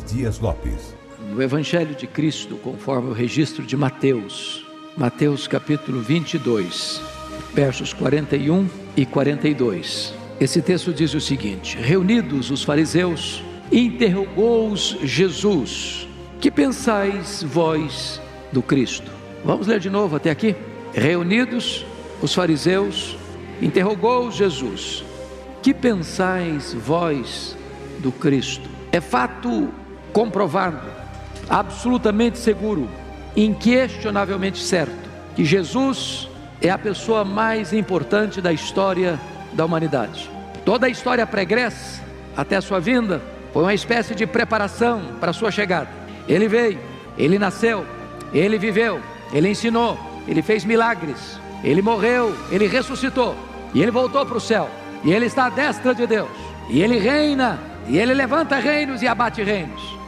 Dias Lopes. No Evangelho de Cristo, conforme o registro de Mateus, Mateus capítulo 22, versos 41 e 42. Esse texto diz o seguinte: Reunidos os fariseus, interrogou-os Jesus: Que pensais vós do Cristo? Vamos ler de novo até aqui? Reunidos os fariseus, interrogou-os Jesus: Que pensais vós do Cristo? É fato comprovado, absolutamente seguro, inquestionavelmente certo, que Jesus é a pessoa mais importante da história da humanidade. Toda a história pregressa até a sua vinda foi uma espécie de preparação para a sua chegada. Ele veio, ele nasceu, ele viveu, ele ensinou, ele fez milagres, ele morreu, ele ressuscitou e ele voltou para o céu. E ele está à destra de Deus. E ele reina, e ele levanta reinos e abate reinos.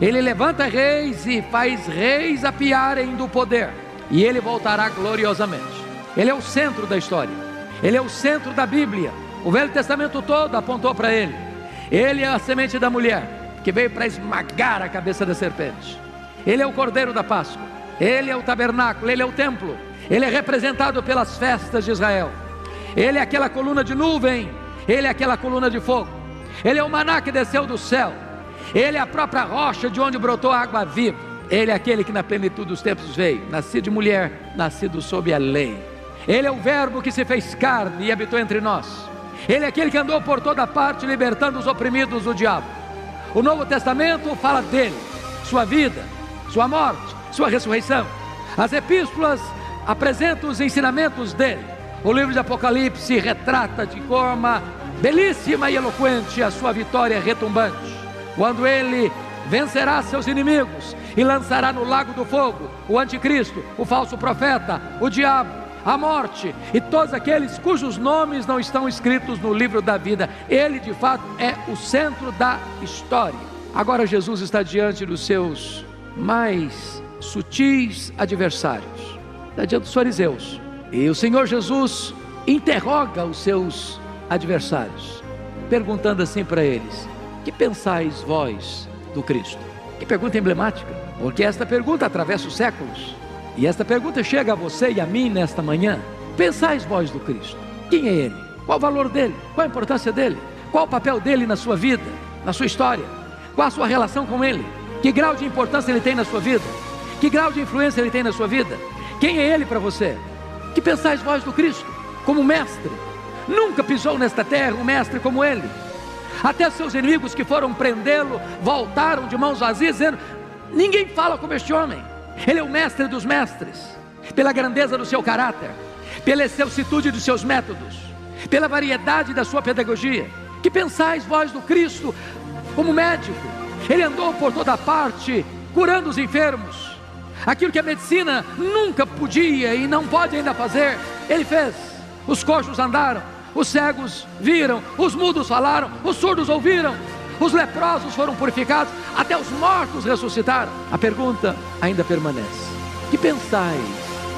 Ele levanta reis e faz reis apiarem do poder. E ele voltará gloriosamente. Ele é o centro da história. Ele é o centro da Bíblia. O Velho Testamento todo apontou para ele. Ele é a semente da mulher que veio para esmagar a cabeça da serpente. Ele é o cordeiro da Páscoa. Ele é o tabernáculo, ele é o templo. Ele é representado pelas festas de Israel. Ele é aquela coluna de nuvem, ele é aquela coluna de fogo. Ele é o maná que desceu do céu. Ele é a própria rocha de onde brotou a água viva. Ele é aquele que na plenitude dos tempos veio, nascido de mulher, nascido sob a lei. Ele é o Verbo que se fez carne e habitou entre nós. Ele é aquele que andou por toda parte libertando os oprimidos do diabo. O Novo Testamento fala dele, sua vida, sua morte, sua ressurreição. As epístolas apresentam os ensinamentos dele. O livro de Apocalipse retrata de forma belíssima e eloquente a sua vitória retumbante, quando ele vencerá seus inimigos e lançará no lago do fogo o anticristo, o falso profeta, o diabo, a morte e todos aqueles cujos nomes não estão escritos no livro da vida. Ele de fato é o centro da história. Agora Jesus está diante dos seus mais sutis adversários, está diante dos fariseus e o Senhor Jesus interroga os seus adversários, perguntando assim para eles: Que pensais vós do Cristo? Que pergunta emblemática, porque esta pergunta atravessa os séculos. E esta pergunta chega a você e a mim nesta manhã. Pensais vós do Cristo? Quem é Ele? Qual o valor dele? Qual a importância dele? Qual o papel dele na sua vida, na sua história? Qual a sua relação com Ele? Que grau de importância ele tem na sua vida? Que grau de influência ele tem na sua vida? Quem é Ele para você? Que pensais vós do Cristo como mestre? Nunca pisou nesta terra um mestre como ele. Até seus inimigos que foram prendê-lo voltaram de mãos vazias, dizendo: Ninguém fala como este homem. Ele é o mestre dos mestres, pela grandeza do seu caráter, pela excelsitude dos seus métodos, pela variedade da sua pedagogia. Que pensais vós do Cristo como médico? Ele andou por toda parte, curando os enfermos, Aquilo que a medicina nunca podia e não pode ainda fazer, ele fez. Os coxos andaram, os cegos viram, os mudos falaram, os surdos ouviram, os leprosos foram purificados, até os mortos ressuscitaram. A pergunta ainda permanece: que pensais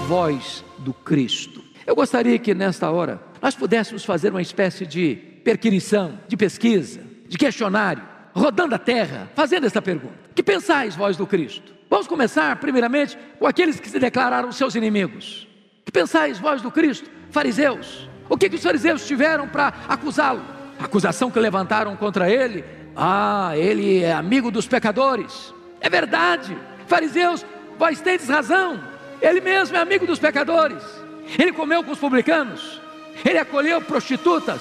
vós do Cristo? Eu gostaria que nesta hora nós pudéssemos fazer uma espécie de perquirição, de pesquisa, de questionário, rodando a terra, fazendo esta pergunta: que pensais vós do Cristo? Vamos começar, primeiramente, com aqueles que se declararam seus inimigos. Que pensais vós do Cristo, fariseus? O que, que os fariseus tiveram para acusá-lo? Acusação que levantaram contra ele: ah, ele é amigo dos pecadores. É verdade, fariseus, vós tendes razão. Ele mesmo é amigo dos pecadores. Ele comeu com os publicanos, ele acolheu prostitutas,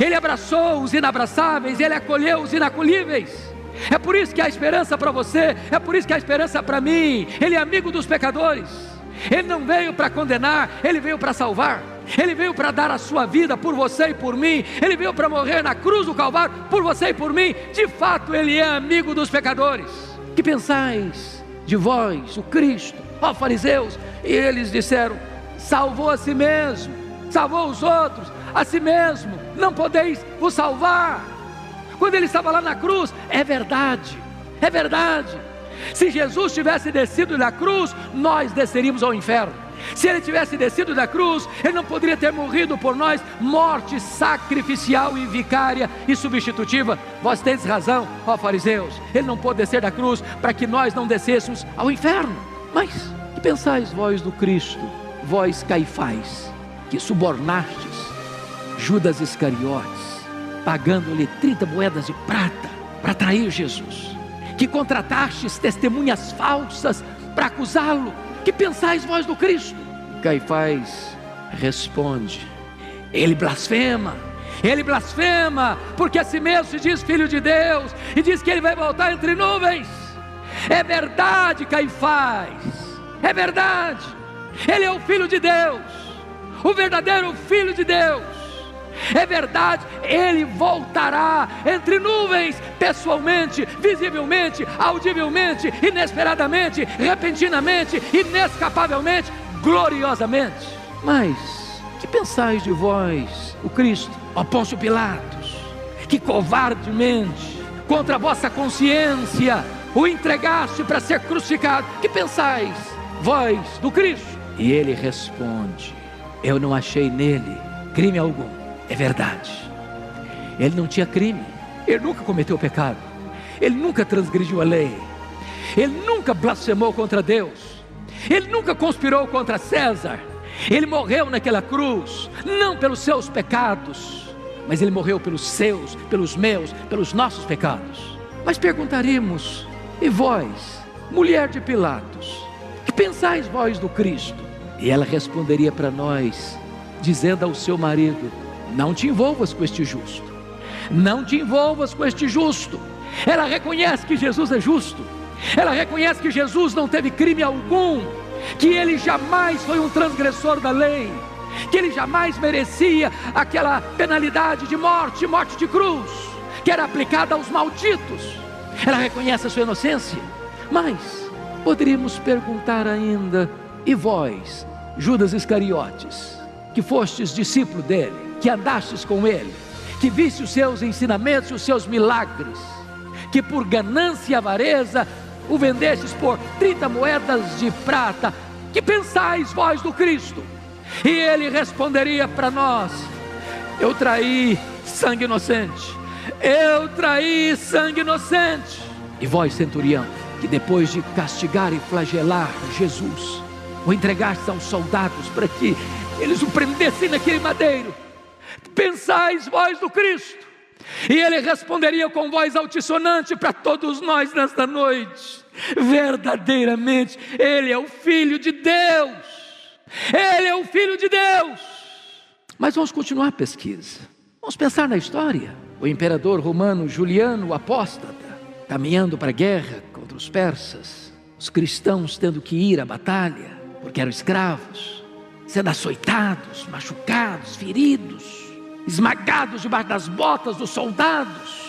ele abraçou os inabraçáveis, ele acolheu os inacolhíveis. É por isso que há esperança para você, é por isso que há esperança para mim. Ele é amigo dos pecadores. Ele não veio para condenar, ele veio para salvar. Ele veio para dar a sua vida por você e por mim. Ele veio para morrer na cruz do Calvário por você e por mim. De fato, ele é amigo dos pecadores. Que pensais de vós, o Cristo, ó fariseus? E eles disseram: salvou a si mesmo, salvou os outros, a si mesmo. Não podeis vos salvar quando ele estava lá na cruz, é verdade, é verdade. Se Jesus tivesse descido da cruz, nós desceríamos ao inferno. Se ele tivesse descido da cruz, ele não poderia ter morrido por nós, morte sacrificial e vicária e substitutiva. Vós tendes razão, ó fariseus, ele não pôde descer da cruz para que nós não descêssemos ao inferno. Mas que pensais vós do Cristo, vós caifais, que subornastes Judas Iscariotes? pagando-lhe 30 moedas de prata para trair Jesus, que contratastes testemunhas falsas para acusá-lo, que pensais vós do Cristo? Caifás responde: ele blasfema, ele blasfema, porque a si mesmo se diz filho de Deus e diz que ele vai voltar entre nuvens. É verdade, Caifás, é verdade, ele é o filho de Deus, o verdadeiro filho de Deus É verdade, ele voltará entre nuvens, pessoalmente, visivelmente, audivelmente, inesperadamente, repentinamente, inescapavelmente, gloriosamente. Mas que pensais de vós, o Cristo, apóstolo Pilatos, que covardemente, contra a vossa consciência, o entregaste para ser crucificado? Que pensais, vós, do Cristo? E ele responde: Eu não achei nele crime algum. É verdade. Ele não tinha crime. Ele nunca cometeu pecado. Ele nunca transgrediu a lei. Ele nunca blasfemou contra Deus. Ele nunca conspirou contra César. Ele morreu naquela cruz, não pelos seus pecados, mas ele morreu pelos seus, pelos meus, pelos nossos pecados. Mas perguntaríamos: e vós, mulher de Pilatos, que pensais vós do Cristo? E ela responderia para nós, dizendo ao seu marido: Não te envolvas com este justo, não te envolvas com este justo. Ela reconhece que Jesus é justo, ela reconhece que Jesus não teve crime algum, que ele jamais foi um transgressor da lei, que ele jamais merecia aquela penalidade de morte, morte de cruz, que era aplicada aos malditos. Ela reconhece a sua inocência, mas poderíamos perguntar ainda: e vós, Judas Iscariotes, que fostes discípulo dele, que andastes com ele, que viste os seus ensinamentos e os seus milagres, que por ganância e avareza o vendestes por 30 moedas de prata. Que pensais vós do Cristo? E ele responderia para nós: Eu traí sangue inocente, eu traí sangue inocente. E vós, centurião, que depois de castigar e flagelar Jesus, o entregaste aos soldados para que eles o prendessem naquele madeiro, pensais vós do Cristo? E ele responderia com voz altissonante para todos nós nesta noite: verdadeiramente, Ele é o Filho de Deus, Ele é o Filho de Deus. Mas vamos continuar a pesquisa, vamos pensar na história. O imperador romano Juliano, o apóstata, caminhando para a guerra contra os persas, os cristãos tendo que ir à batalha, porque eram escravos, sendo açoitados, machucados, feridos esmagados debaixo das botas dos soldados.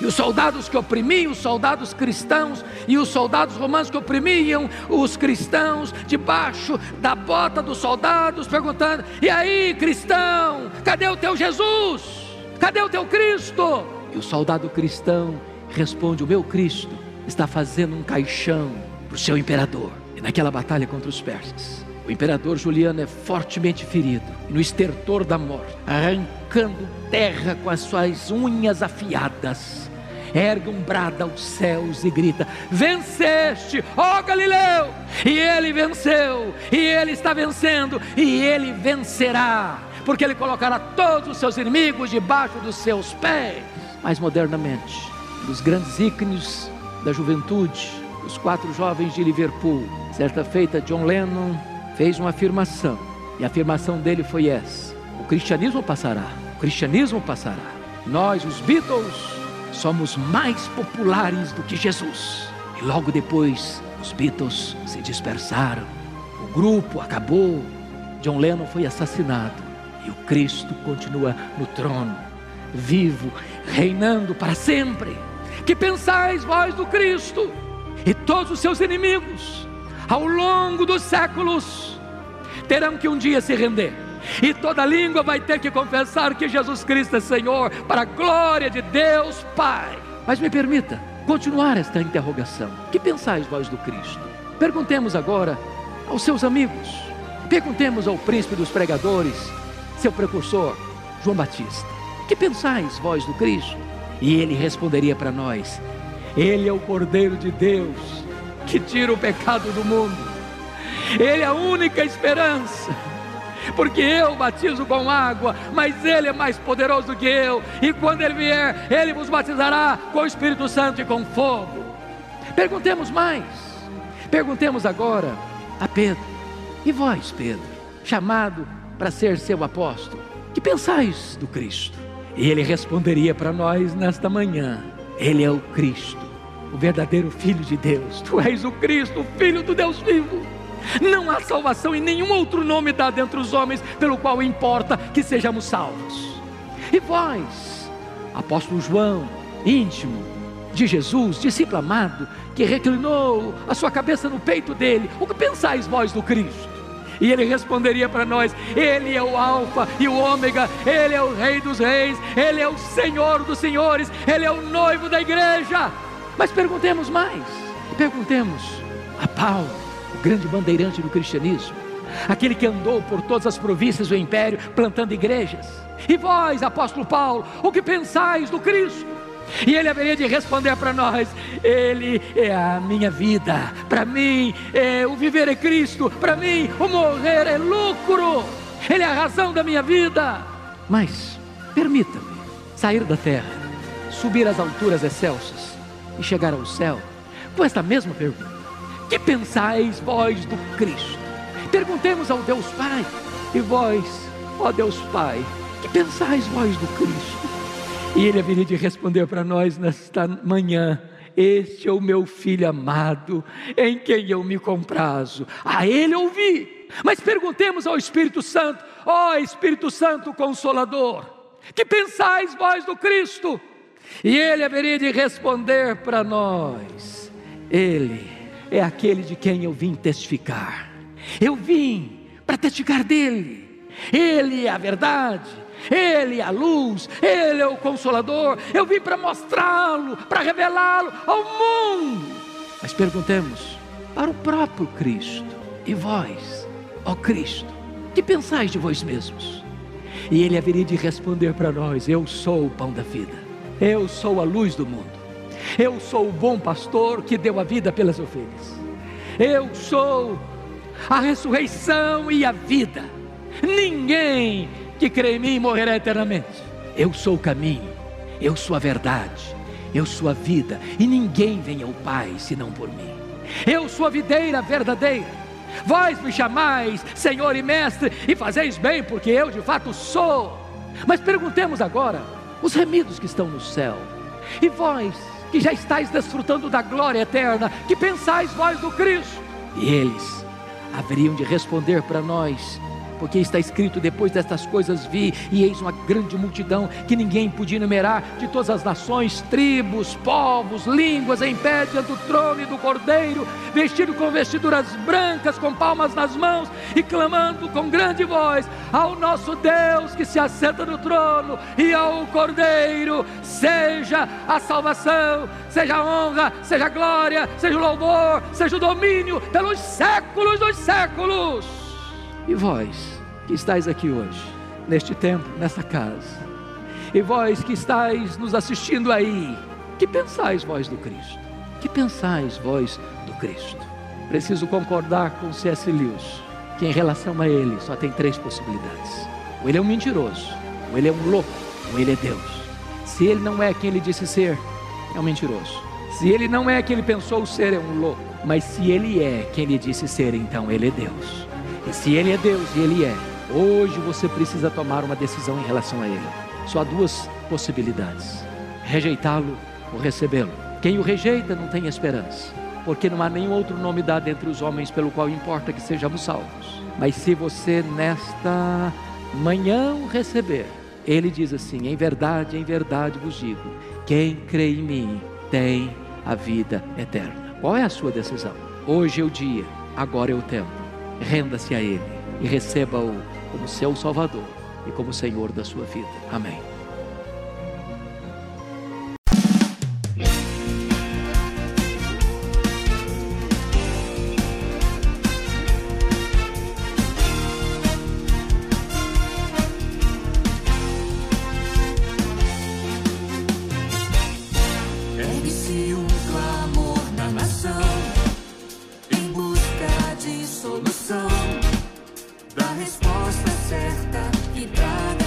E os soldados que oprimiam, os soldados cristãos, e os soldados romanos que oprimiam os cristãos, debaixo da bota dos soldados, perguntando: e aí, cristão, cadê o teu Jesus? Cadê o teu Cristo? E o soldado cristão responde: o meu Cristo está fazendo um caixão para o seu imperador. E naquela batalha contra os persas, o imperador Juliano é fortemente ferido, no estertor da morte, arrancando terra com as suas unhas afiadas. Erga um brado aos céus e grita: Venceste, ó Galileu! E ele venceu, e ele está vencendo, e ele vencerá, porque ele colocará todos os seus inimigos debaixo dos seus pés. Mais modernamente, dos grandes ícones da juventude, os quatro jovens de Liverpool, certa feita, John Lennon fez uma afirmação, e a afirmação dele foi essa: o cristianismo passará, o cristianismo passará. Nós, os Beatles, somos mais populares do que Jesus. E logo depois, os Beatles se dispersaram, o grupo acabou, John Lennon foi assassinado e o Cristo continua no trono, vivo, reinando para sempre. Que pensais vós do Cristo e todos os seus inimigos ao longo dos séculos, terão que um dia se render. E toda língua vai ter que confessar que Jesus Cristo é Senhor, para a glória de Deus Pai. Mas me permita continuar esta interrogação: que pensais vós do Cristo? Perguntemos agora aos seus amigos, perguntemos ao príncipe dos pregadores, seu precursor, João Batista: que pensais vós do Cristo? E ele responderia para nós: Ele é o Cordeiro de Deus que tira o pecado do mundo. Ele é a única esperança. Porque eu batizo com água, mas Ele é mais poderoso que eu, e quando Ele vier, Ele vos batizará com o Espírito Santo e com fogo. Perguntemos mais, perguntemos agora a Pedro: e vós, Pedro, chamado para ser seu apóstolo, que pensais do Cristo? E ele responderia para nós nesta manhã: Ele é o Cristo o verdadeiro Filho de Deus. Tu és o Cristo, o Filho do Deus vivo. Não há salvação em nenhum outro nome dado entre os homens, pelo qual importa que sejamos salvos. E vós, apóstolo João, íntimo de Jesus, discípulo amado, que reclinou a sua cabeça no peito dele, o que pensais vós do Cristo? E ele responderia para nós: Ele é o Alfa e o Ômega, Ele é o Rei dos Reis, Ele é o Senhor dos Senhores, Ele é o noivo da igreja. Mas perguntemos mais, perguntemos a Paulo, o grande bandeirante do cristianismo, aquele que andou por todas as províncias do império plantando igrejas. E vós, apóstolo Paulo, o que pensais do Cristo? E ele haveria de responder para nós: Ele é a minha vida, para mim é, o viver é Cristo, para mim o morrer é lucro, Ele é a razão da minha vida. Mas permita-me sair da terra, subir às alturas excelsas e chegar ao céu com esta mesma pergunta: Que pensais vós do Cristo? Perguntemos ao Deus Pai, e vós, ó Deus Pai, que pensais vós do Cristo? E ele haveria de responder para nós nesta manhã: Este é o meu filho amado, em quem eu me comprazo. A ele ouvi. Mas perguntemos ao Espírito Santo: Ó oh, Espírito Santo Consolador, que pensais vós do Cristo? E ele haveria de responder para nós: Ele é aquele de quem eu vim testificar. Eu vim para testificar dele. Ele é a verdade, Ele é a luz, Ele é o consolador. Eu vim para mostrá-lo, para revelá-lo ao mundo. Mas perguntemos para o próprio Cristo: E vós, ó Cristo, que pensais de vós mesmos? E Ele haveria de responder para nós: Eu sou o pão da vida, eu sou a luz do mundo, eu sou o bom pastor que deu a vida pelas ovelhas, eu sou a ressurreição e a vida. Ninguém que crê em mim morrerá eternamente. Eu sou o caminho, eu sou a verdade, eu sou a vida, e ninguém vem ao Pai senão por mim. Eu sou a videira verdadeira. Vós me chamais Senhor e Mestre, e fazeis bem, porque eu de fato sou. Mas perguntemos agora: os remidos que estão no céu, e vós que já estáis desfrutando da glória eterna, que pensais vós do Cristo? E eles haveriam de responder para nós porque está escrito: depois destas coisas vi, e eis uma grande multidão que ninguém podia enumerar, de todas as nações, tribos, povos, línguas, em pé diante do trono e do cordeiro, vestido com vestiduras brancas, com palmas nas mãos, e clamando com grande voz ao nosso Deus que se assenta no trono e ao cordeiro, seja a salvação, seja a honra, seja a glória, seja o louvor, seja o domínio pelos séculos dos séculos. E vós que estáis aqui hoje, neste tempo, nesta casa, e vós que estáis nos assistindo aí, que pensais vós do Cristo? Que pensais vós do Cristo? Preciso concordar com C.S. Lewis, que em relação a ele só tem três possibilidades: ou ele é um mentiroso, ou ele é um louco, ou ele é Deus. Se ele não é quem ele disse ser, é um mentiroso. Se ele não é quem ele pensou ser, é um louco. Mas se ele é quem ele disse ser, então ele é Deus. Se Ele é Deus, e Ele é, hoje você precisa tomar uma decisão em relação a Ele. Só há duas possibilidades: rejeitá-lo ou recebê-lo. Quem o rejeita não tem esperança, porque não há nenhum outro nome dado entre os homens pelo qual importa que sejamos salvos. Mas se você nesta manhã o receber, ele diz assim: em verdade, em verdade vos digo: quem crê em mim tem a vida eterna. Qual é a sua decisão? Hoje é o dia, agora é o tempo renda-se a Ele e receba-o como seu Salvador e como Senhor da sua vida. Amém. solução, da resposta certa que dá.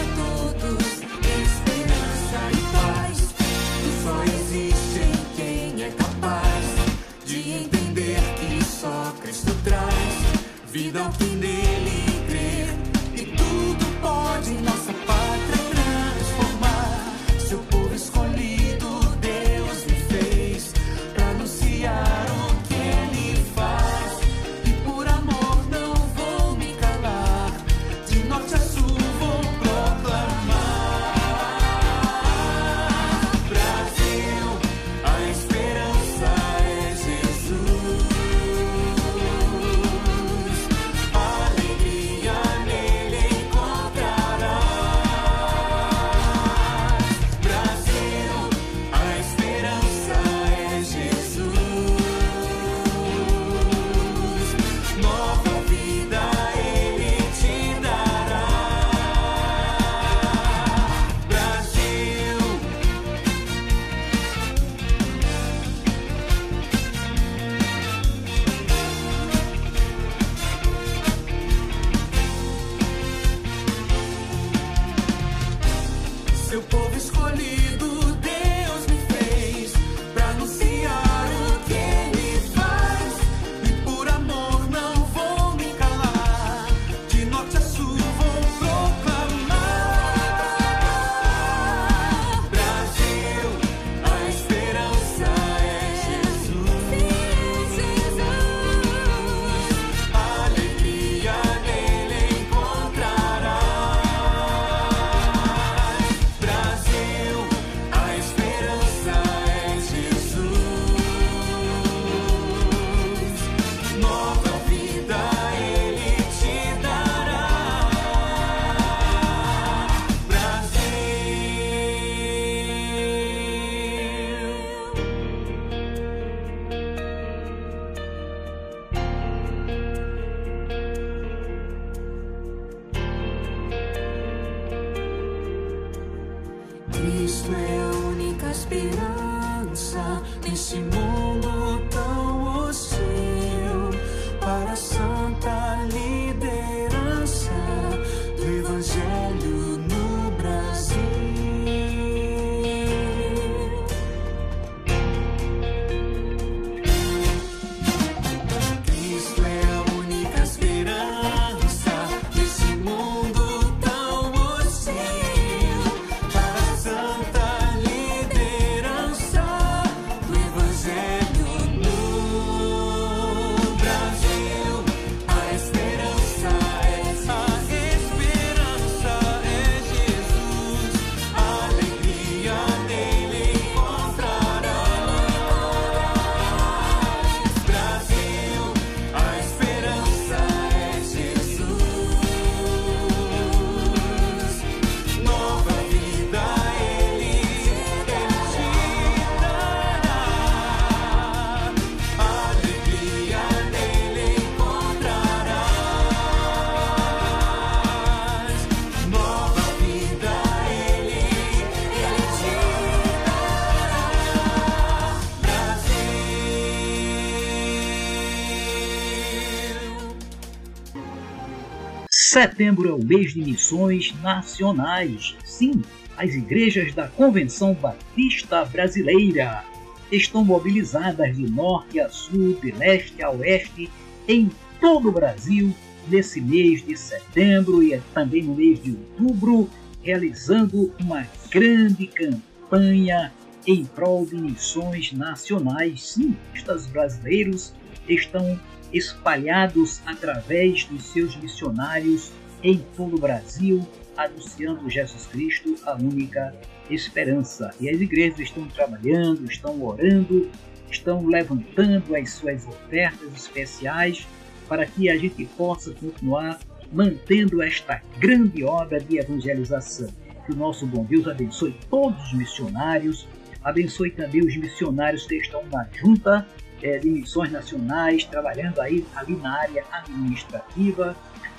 Setembro é o mês de missões nacionais. Sim, as igrejas da Convenção Batista Brasileira estão mobilizadas de norte a sul, de leste a oeste, em todo o Brasil, nesse mês de setembro e também no mês de outubro, realizando uma grande campanha em prol de missões nacionais. Sim, estes brasileiros estão espalhados através dos seus missionários em todo o Brasil, anunciando Jesus Cristo, a única esperança. E as igrejas estão trabalhando, estão orando, estão levantando as suas ofertas especiais para que a gente possa continuar mantendo esta grande obra de evangelização. Que o nosso bom Deus abençoe todos os missionários, abençoe também os missionários que estão na junta é, de missões nacionais, trabalhando aí ali na área administrativa,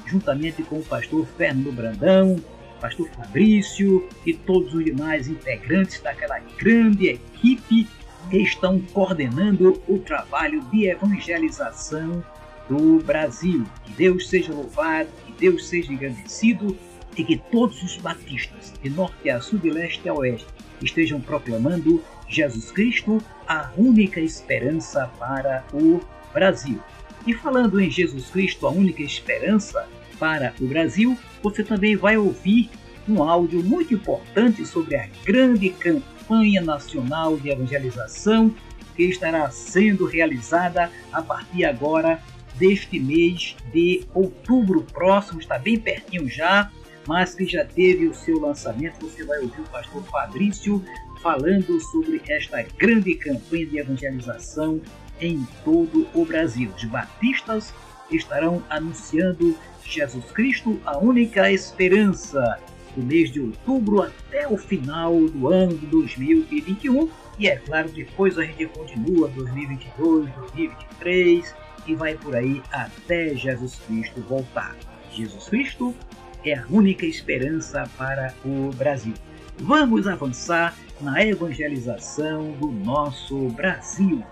juntamente com o pastor Fernando Brandão, pastor Fabrício e todos os demais integrantes daquela grande equipe que estão coordenando o trabalho de evangelização do Brasil. Que Deus seja louvado, que Deus seja engrandecido e que todos os batistas, de norte a sul, de leste a oeste, estejam proclamando Jesus Cristo, a única esperança para o Brasil. E falando em Jesus Cristo, a única esperança para o Brasil, você também vai ouvir um áudio muito importante sobre a grande campanha nacional de evangelização que estará sendo realizada a partir agora deste mês de outubro próximo, está bem pertinho já, mas que já teve o seu lançamento. Você vai ouvir o pastor Fabrício falando sobre esta grande campanha de evangelização em todo o Brasil. Os batistas estarão anunciando Jesus Cristo, a única esperança, do mês de outubro até o final do ano de 2021. E é claro, depois a gente continua 2022, 2023 e vai por aí até Jesus Cristo voltar. Jesus Cristo é a única esperança para o Brasil. Vamos avançar na evangelização do nosso Brasil.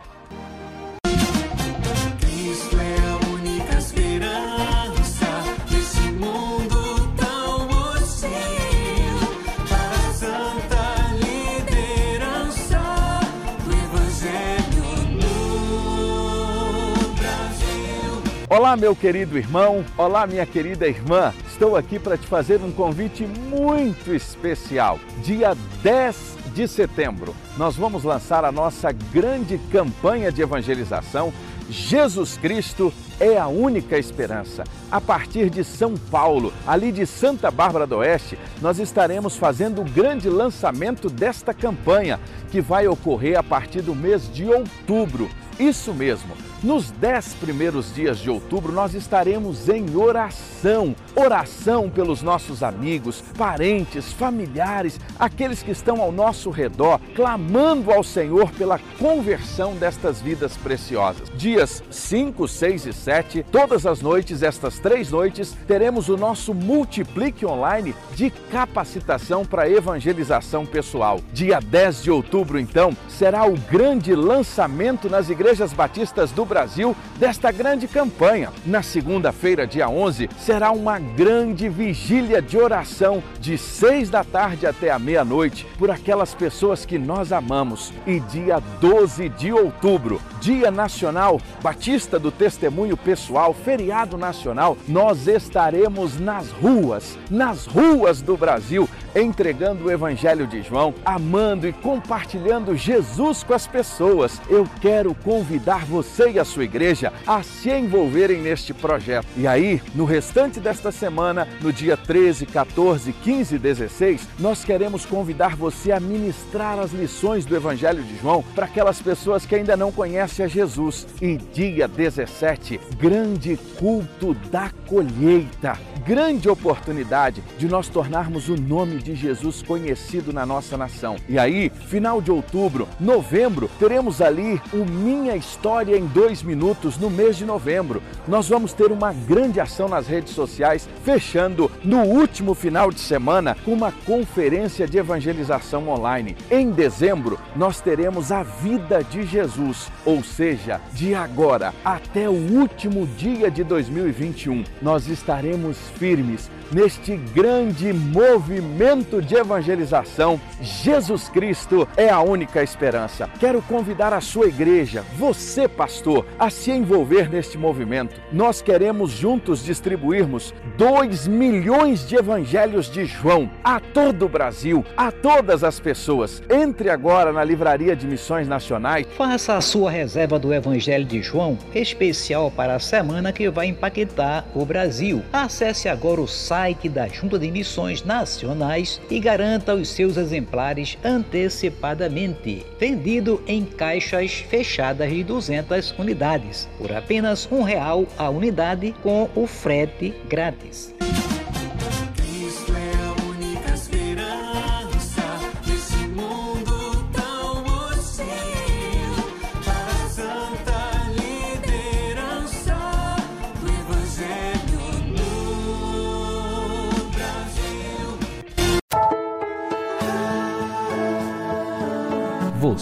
Olá, meu querido irmão, olá, minha querida irmã. Estou aqui para te fazer um convite muito especial. Dia 10 de setembro, nós vamos lançar a nossa grande campanha de evangelização. Jesus Cristo é a única esperança. A partir de São Paulo, ali de Santa Bárbara do Oeste, nós estaremos fazendo o grande lançamento desta campanha, que vai ocorrer a partir do mês de outubro. Isso mesmo. Nos dez primeiros dias de outubro, nós estaremos em oração. Oração pelos nossos amigos, parentes, familiares, aqueles que estão ao nosso redor, clamando ao Senhor pela conversão destas vidas preciosas. Dias 5, 6 e 7, todas as noites, estas três noites, teremos o nosso Multiplique Online de capacitação para evangelização pessoal. Dia 10 de outubro, então, será o grande lançamento nas igrejas batistas do Brasil desta grande campanha. Na segunda-feira, dia 11, será uma grande vigília de oração de seis da tarde até a meia-noite por aquelas pessoas que nós amamos. E dia 12 de outubro, Dia Nacional Batista do Testemunho Pessoal, feriado nacional, nós estaremos nas ruas, nas ruas do Brasil, entregando o Evangelho de João, amando e compartilhando Jesus com as pessoas. Eu quero convidar você e a sua igreja a se envolverem neste projeto. E aí, no restante desta semana, no dia 13, 14, 15 e 16, nós queremos convidar você a ministrar as lições do Evangelho de João para aquelas pessoas que ainda não conhecem a Jesus. E dia 17, grande culto da colheita. Grande oportunidade de nós tornarmos o nome de Jesus conhecido na nossa nação. E aí, final de outubro, novembro, teremos ali o Minha História em dois minutos no mês de novembro. Nós vamos ter uma grande ação nas redes sociais, fechando no último final de semana uma conferência de evangelização online. Em dezembro, nós teremos a vida de Jesus, ou seja, de agora até o último dia de 2021, nós estaremos firmes neste grande movimento de evangelização. Jesus Cristo é a única esperança. Quero convidar a sua igreja, você, pastor, a se envolver neste movimento. Nós queremos juntos distribuirmos 2 milhões de evangelhos de João a todo o Brasil, a todas as pessoas. Entre agora na Livraria de Missões Nacionais. Faça a sua reserva do Evangelho de João, especial para a semana que vai impactar o Brasil. Acesse agora o site da Junta de Missões Nacionais e garanta os seus exemplares antecipadamente. Vendido em caixas fechadas de 200 unidades, por apenas um real a unidade com o frete grátis.